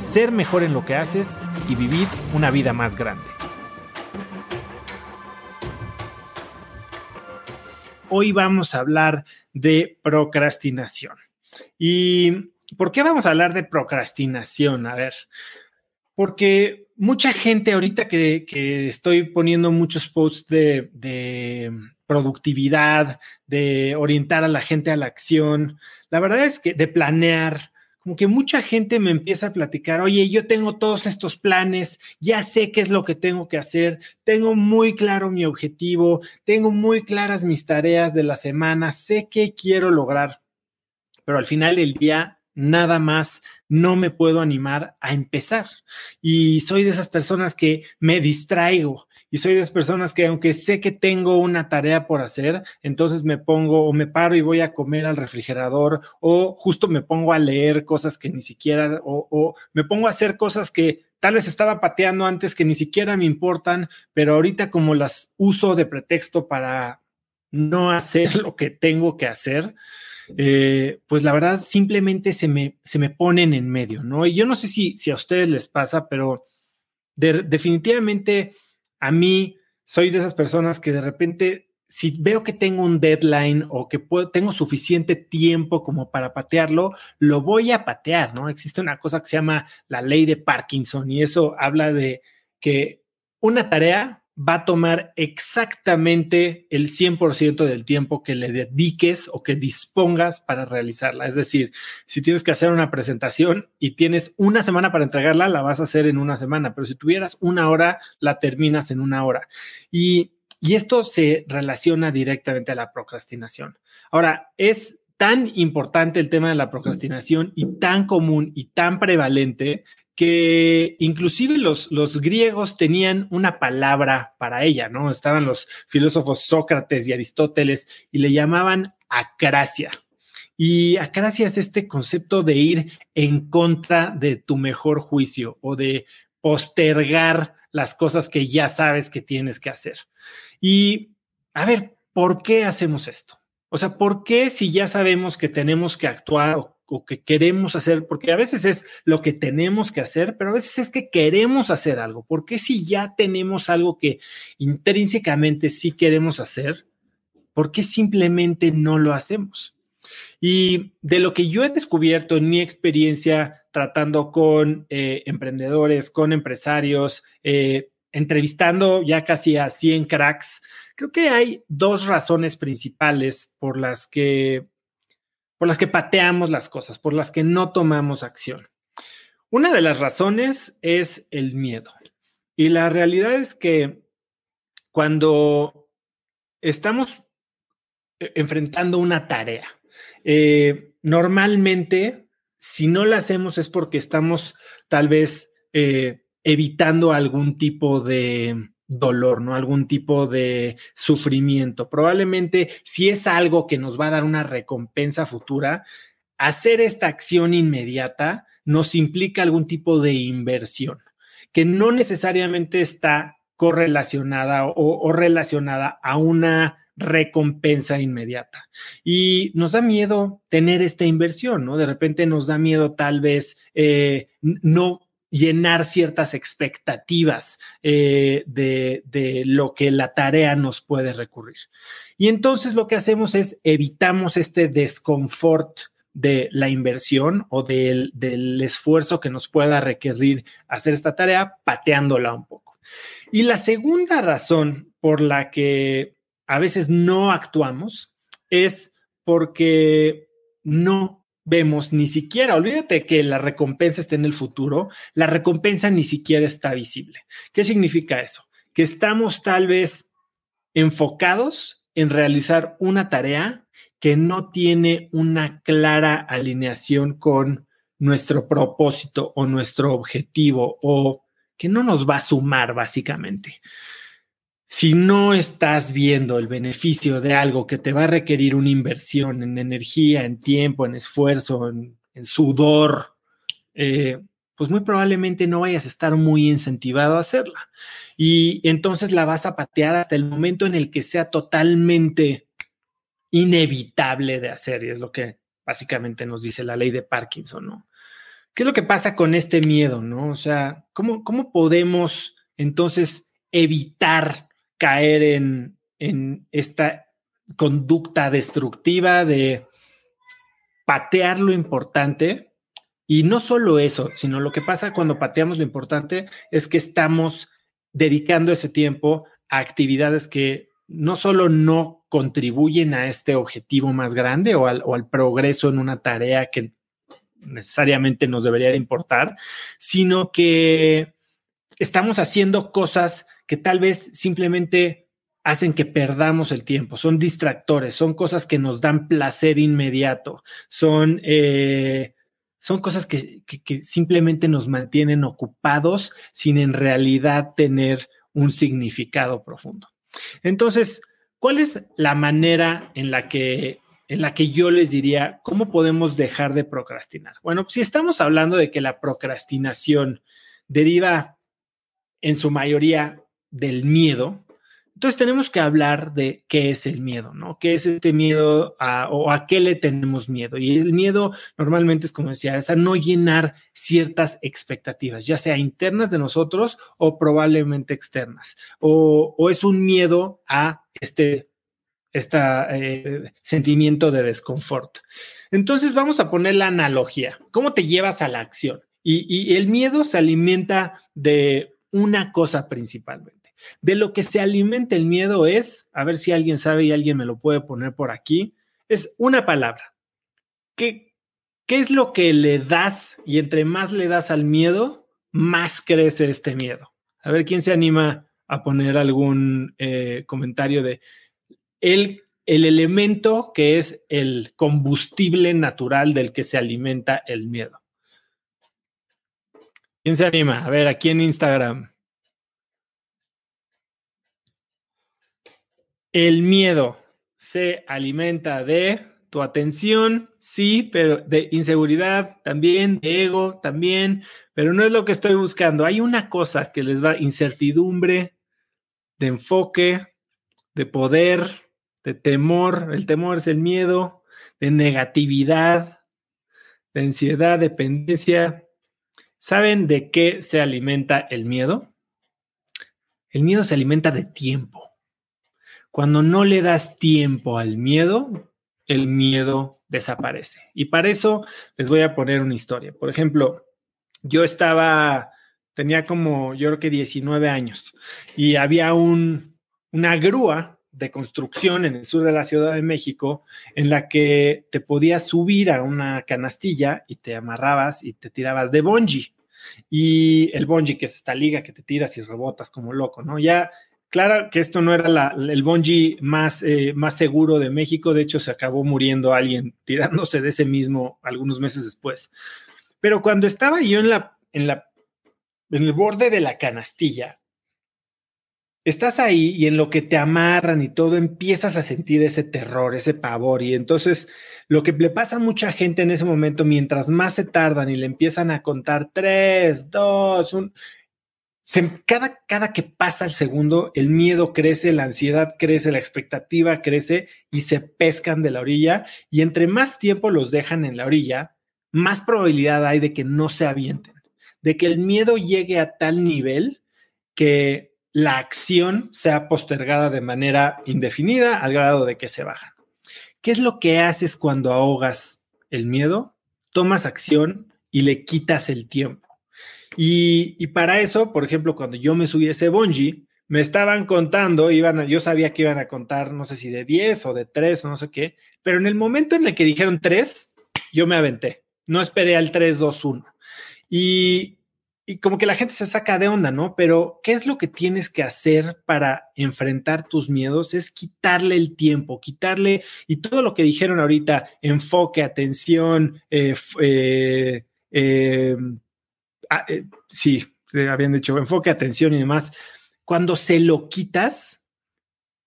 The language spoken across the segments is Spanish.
ser mejor en lo que haces y vivir una vida más grande. Hoy vamos a hablar de procrastinación. ¿Y por qué vamos a hablar de procrastinación? A ver, porque mucha gente ahorita que, estoy poniendo muchos posts de, productividad, de orientar a la gente a la acción, la verdad es que de planear, como que mucha gente me empieza a platicar, oye, yo tengo todos estos planes, ya sé qué es lo que tengo que hacer, tengo muy claro mi objetivo, tengo muy claras mis tareas de la semana, sé qué quiero lograr, pero al final del día nada más no me puedo animar a empezar. Y soy de esas personas que me distraigo, y soy de las personas que aunque sé que tengo una tarea por hacer, entonces me pongo o me paro y voy a comer al refrigerador o justo me pongo a leer cosas que ni siquiera o, me pongo a hacer cosas que tal vez estaba pateando antes que ni siquiera me importan, pero ahorita como las uso de pretexto para no hacer lo que tengo que hacer, eh, pues la verdad simplemente se me, se me ponen en medio, ¿no? Y yo no sé si, si a ustedes les pasa, pero definitivamente a mí soy de esas personas que de repente, si veo que tengo un deadline o que tengo suficiente tiempo como para patearlo, lo voy a patear, ¿no? Existe una cosa que se llama la ley de Parkinson y eso habla de que una tarea va a tomar exactamente el 100% del tiempo que le dediques o que dispongas para realizarla. Es decir, si tienes que hacer una presentación y tienes una semana para entregarla, la vas a hacer en una semana, pero si tuvieras una hora, la terminas en una hora. Y, y esto se relaciona directamente a la procrastinación. Ahora, es tan importante el tema de la procrastinación y tan común y tan prevalente que inclusive los, los griegos tenían una palabra para ella, ¿no? Estaban los filósofos Sócrates y Aristóteles y le llamaban acracia. Y acracia es este concepto de ir en contra de tu mejor juicio o de postergar las cosas que ya sabes que tienes que hacer. Y a ver, ¿por qué hacemos esto? O sea, ¿por qué si ya sabemos que tenemos que actuar que queremos hacer, porque a veces es lo que tenemos que hacer, pero a veces es que queremos hacer algo. ¿Por qué si ya tenemos algo que intrínsecamente sí queremos hacer, por qué simplemente no lo hacemos? Y de lo que yo he descubierto en mi experiencia tratando con eh, emprendedores, con empresarios, eh, entrevistando ya casi a 100 cracks, creo que hay dos razones principales por las que por las que pateamos las cosas, por las que no tomamos acción. Una de las razones es el miedo. Y la realidad es que cuando estamos e, enfrentando una tarea, eh, normalmente, si no la hacemos es porque estamos tal vez eh, evitando algún tipo de, dolor, ¿no? Algún tipo de sufrimiento. Probablemente si es algo que nos va a dar una recompensa futura, hacer esta acción inmediata nos implica algún tipo de inversión que no necesariamente está correlacionada o, relacionada a una recompensa inmediata. Y nos da miedo tener esta inversión, ¿no? De repente nos da miedo tal vez eh, no llenar ciertas expectativas eh, de, de, lo que la tarea nos puede recurrir. Y entonces lo que hacemos es evitamos este desconfort de la inversión o del, del esfuerzo que nos pueda requerir hacer esta tarea, pateándola un poco. Y la segunda razón por la que a veces no actuamos es porque no vemos ni siquiera, olvídate que la recompensa esté en el futuro, la recompensa ni siquiera está visible. ¿Qué significa eso? Que estamos tal vez enfocados en realizar una tarea que no tiene una clara alineación con nuestro propósito o nuestro objetivo o que no nos va a sumar básicamente. Si no estás viendo el beneficio de algo que te va a requerir una inversión en energía, en tiempo, en esfuerzo, en, sudor, eh, pues muy probablemente no vayas a estar muy incentivado a hacerla. Y entonces la vas a patear hasta el momento en el que sea totalmente inevitable de hacer. Y es lo que básicamente nos dice la ley de Parkinson, ¿no? ¿Qué es lo que pasa con este miedo, no? O sea, ¿cómo, cómo podemos entonces evitar caer en, en esta conducta destructiva de patear lo importante. Y no solo eso, sino lo que pasa cuando pateamos lo importante es que estamos dedicando ese tiempo a actividades que no solo no contribuyen a este objetivo más grande o al, progreso en una tarea que necesariamente nos debería de importar, sino que estamos haciendo cosas que tal vez simplemente hacen que perdamos el tiempo, son distractores, son cosas que nos dan placer inmediato, son eh, son cosas que, simplemente nos mantienen ocupados sin en realidad tener un significado profundo. Entonces, ¿cuál es la manera en la que en la que yo les diría cómo podemos dejar de procrastinar? Bueno, si estamos hablando de que la procrastinación deriva en su mayoría del miedo, entonces tenemos que hablar de qué es el miedo, ¿no? ¿Qué es este miedo o a qué le tenemos miedo? Y el miedo normalmente es, como decía, es a no llenar ciertas expectativas, ya sea internas de nosotros o probablemente externas. O, es un miedo a este eh, sentimiento de desconfort. Entonces vamos a poner la analogía. ¿Cómo te llevas a la acción? y el miedo se alimenta de una cosa principalmente de lo que se alimenta el miedo es, a ver si alguien sabe y alguien me lo puede poner por aquí, es una palabra. ¿Qué, qué es lo que le das? Y entre más le das al miedo, más crece este miedo. A ver quién se anima a poner algún eh, comentario de el, el elemento que es el combustible natural del que se alimenta el miedo. ¿Quién se anima? A ver, aquí en Instagram. El miedo se alimenta de tu atención, sí, pero de inseguridad también, de ego también, pero no es lo que estoy buscando. Hay una cosa que les da incertidumbre, de enfoque, de poder, de temor. El temor es el miedo, de negatividad, de ansiedad, dependencia. ¿Saben de qué se alimenta el miedo? El miedo se alimenta de tiempo. Cuando no le das tiempo al miedo, el miedo desaparece. Y para eso les voy a poner una historia. Por ejemplo, yo estaba, tenía como, yo creo que 19 años y había un, una grúa de construcción en el sur de la Ciudad de México en la que te podías subir a una canastilla y te amarrabas y te tirabas de bungee. Y el bungee, que es esta liga que te tiras y rebotas como loco, ¿no? Ya Claro que esto no era el bungee más, eh, más seguro de México, de hecho se acabó muriendo alguien tirándose de ese mismo algunos meses después. Pero cuando estaba yo en, la, en, la, en el borde de la canastilla, estás ahí y en lo que te amarran y todo empiezas a sentir ese terror, ese pavor. Y entonces lo que le pasa a mucha gente en ese momento, mientras más se tardan y le empiezan a contar tres, dos, un, cada, cada que pasa el segundo, el miedo crece, la ansiedad crece, la expectativa crece y se pescan de la orilla. Y entre más tiempo los dejan en la orilla, más probabilidad hay de que no se avienten, de que el miedo llegue a tal nivel que la acción sea postergada de manera indefinida al grado de que se bajan. ¿Qué es lo que haces cuando ahogas el miedo? Tomas acción y le quitas el tiempo. Y, para eso, por ejemplo, cuando yo me subí a ese bungee, me estaban contando, iban yo sabía que iban a contar, no sé si de 10 o de 3 o no sé qué, pero en el momento en el que dijeron 3, yo me aventé. No esperé al 3, 2, 1. Y, y como que la gente se saca de onda, ¿no? Pero ¿qué es lo que tienes que hacer para enfrentar tus miedos? Es quitarle el tiempo, quitarle, y todo lo que dijeron ahorita, enfoque, atención, eh, eh eh, ah, sí, habían dicho enfoque, atención y demás, cuando se lo quitas,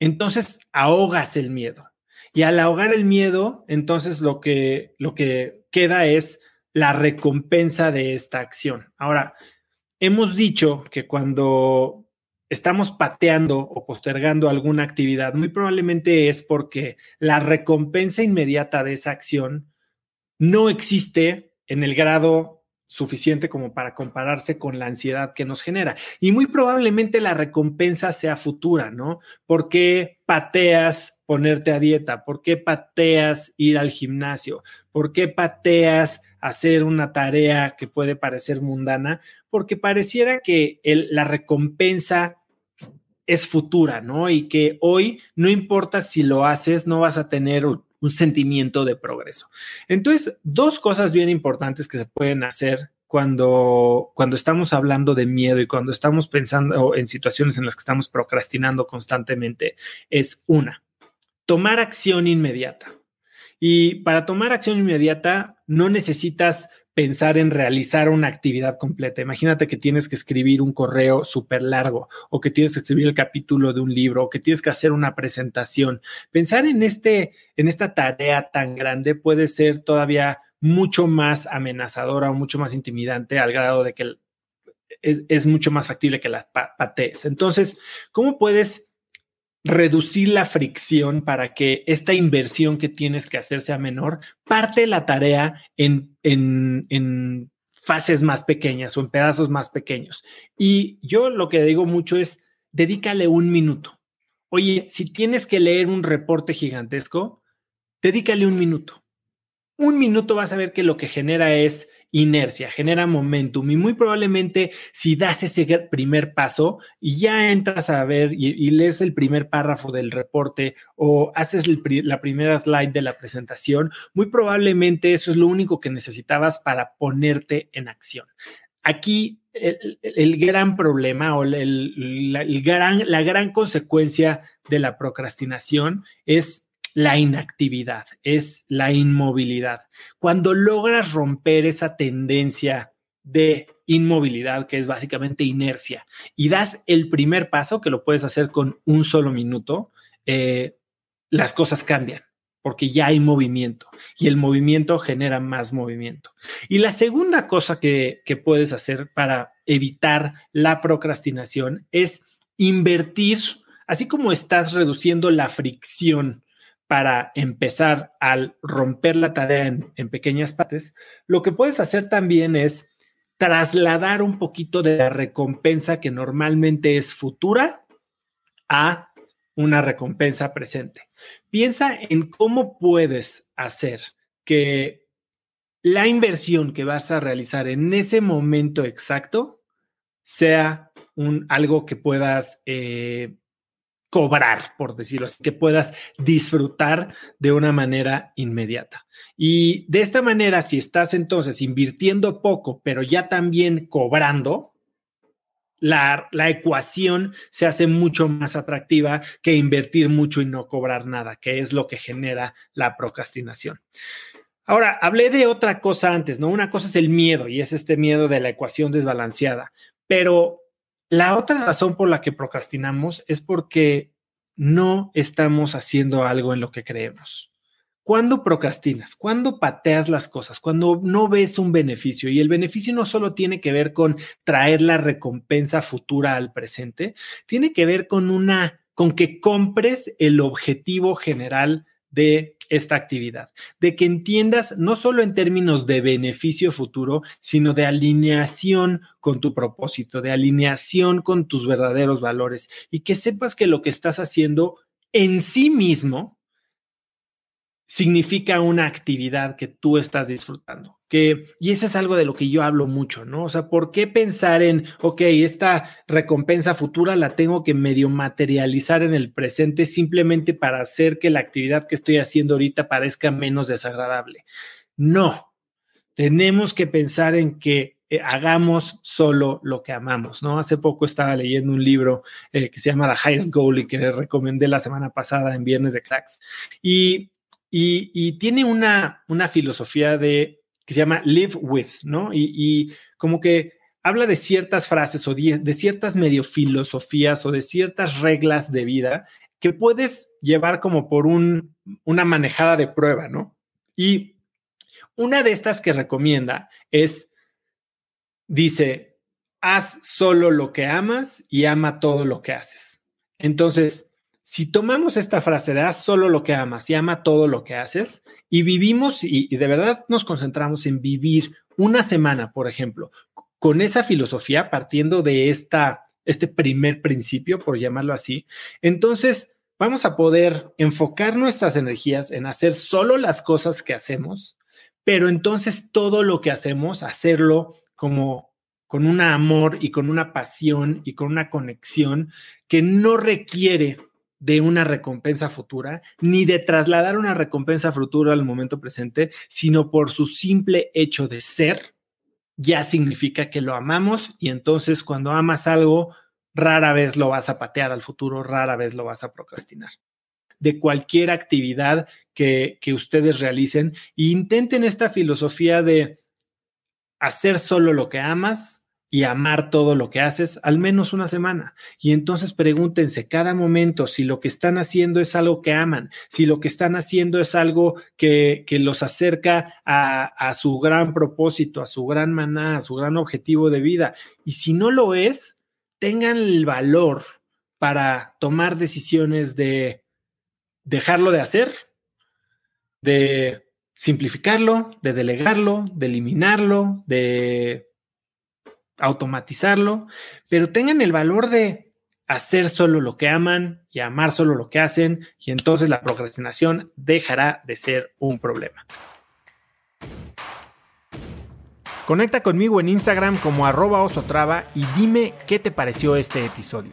entonces ahogas el miedo. Y al ahogar el miedo, entonces lo que, lo que queda es la recompensa de esta acción. Ahora, hemos dicho que cuando estamos pateando o postergando alguna actividad, muy probablemente es porque la recompensa inmediata de esa acción no existe en el grado suficiente como para compararse con la ansiedad que nos genera. Y muy probablemente la recompensa sea futura, ¿no? ¿Por qué pateas ponerte a dieta? ¿Por qué pateas ir al gimnasio? ¿Por qué pateas hacer una tarea que puede parecer mundana? Porque pareciera que la recompensa es futura, ¿no? Y que hoy, no importa si lo haces, no vas a tener un sentimiento de progreso. Entonces, dos cosas bien importantes que se pueden hacer cuando, cuando estamos hablando de miedo y cuando estamos pensando en situaciones en las que estamos procrastinando constantemente es una, tomar acción inmediata. Y para tomar acción inmediata no necesitas pensar en realizar una actividad completa. Imagínate que tienes que escribir un correo súper largo o que tienes que escribir el capítulo de un libro o que tienes que hacer una presentación. Pensar en, este, en esta tarea tan grande puede ser todavía mucho más amenazadora o mucho más intimidante al grado de que es, mucho más factible que la patees. Entonces, ¿cómo puedes reducir la fricción para que esta inversión que tienes que hacer sea menor, parte la tarea en, en, en fases más pequeñas o en pedazos más pequeños. Y yo lo que digo mucho es, dedícale un minuto. Oye, si tienes que leer un reporte gigantesco, dedícale un minuto. Un minuto vas a ver que lo que genera es inercia, genera momentum y muy probablemente si das ese primer paso y ya entras a ver y, lees el primer párrafo del reporte o haces la primera slide de la presentación, muy probablemente eso es lo único que necesitabas para ponerte en acción. Aquí el, gran problema o el, gran, la gran consecuencia de la procrastinación es la inactividad, es la inmovilidad. Cuando logras romper esa tendencia de inmovilidad, que es básicamente inercia, y das el primer paso, que lo puedes hacer con un solo minuto, eh, las cosas cambian porque ya hay movimiento y el movimiento genera más movimiento. Y la segunda cosa que, que puedes hacer para evitar la procrastinación es invertir, así como estás reduciendo la fricción para empezar al romper la tarea en, pequeñas partes, lo que puedes hacer también es trasladar un poquito de la recompensa que normalmente es futura a una recompensa presente. Piensa en cómo puedes hacer que la inversión que vas a realizar en ese momento exacto sea un, algo que puedas eh, cobrar, por decirlo así, que puedas disfrutar de una manera inmediata. Y de esta manera, si estás entonces invirtiendo poco, pero ya también cobrando, la, la, ecuación se hace mucho más atractiva que invertir mucho y no cobrar nada, que es lo que genera la procrastinación. Ahora, hablé de otra cosa antes, ¿no? Una cosa es el miedo y es este miedo de la ecuación desbalanceada, pero la otra razón por la que procrastinamos es porque no estamos haciendo algo en lo que creemos. ¿Cuándo procrastinas? ¿Cuándo pateas las cosas? Cuando no ves un beneficio. Y el beneficio no solo tiene que ver con traer la recompensa futura al presente, tiene que ver con una, con que compres el objetivo general de esta actividad, de que entiendas no solo en términos de beneficio futuro, sino de alineación con tu propósito, de alineación con tus verdaderos valores y que sepas que lo que estás haciendo en sí mismo significa una actividad que tú estás disfrutando. Que, y eso es algo de lo que yo hablo mucho, ¿no? O sea, ¿por qué pensar en, ok, esta recompensa futura la tengo que medio materializar en el presente simplemente para hacer que la actividad que estoy haciendo ahorita parezca menos desagradable? No, tenemos que pensar en que eh, hagamos solo lo que amamos, ¿no? Hace poco estaba leyendo un libro eh, que se llama The Highest Goal y que recomendé la semana pasada en Viernes de Cracks. Y y, tiene una, una filosofía de que se llama Live With, ¿no? Y, como que habla de ciertas frases o de, ciertas medio filosofías o de ciertas reglas de vida que puedes llevar como por un, una manejada de prueba, ¿no? Y una de estas que recomienda es, dice, haz solo lo que amas y ama todo lo que haces. Entonces, si tomamos esta frase de haz solo lo que amas y ama todo lo que haces y vivimos y, de verdad nos concentramos en vivir una semana, por ejemplo, con esa filosofía, partiendo de esta, este primer principio, por llamarlo así, entonces vamos a poder enfocar nuestras energías en hacer solo las cosas que hacemos, pero entonces todo lo que hacemos, hacerlo como con un amor y con una pasión y con una conexión que no requiere de una recompensa futura, ni de trasladar una recompensa futura al momento presente, sino por su simple hecho de ser, ya significa que lo amamos y entonces cuando amas algo, rara vez lo vas a patear al futuro, rara vez lo vas a procrastinar. De cualquier actividad que, que ustedes realicen, intenten esta filosofía de hacer solo lo que amas, y amar todo lo que haces al menos una semana. Y entonces pregúntense cada momento si lo que están haciendo es algo que aman, si lo que están haciendo es algo que, los acerca a, a, su gran propósito, a su gran maná, a su gran objetivo de vida. Y si no lo es, tengan el valor para tomar decisiones de dejarlo de hacer, de simplificarlo, de delegarlo, de eliminarlo, de automatizarlo, pero tengan el valor de hacer solo lo que aman y amar solo lo que hacen y entonces la procrastinación dejará de ser un problema. Conecta conmigo en Instagram como arroba osotrava y dime qué te pareció este episodio.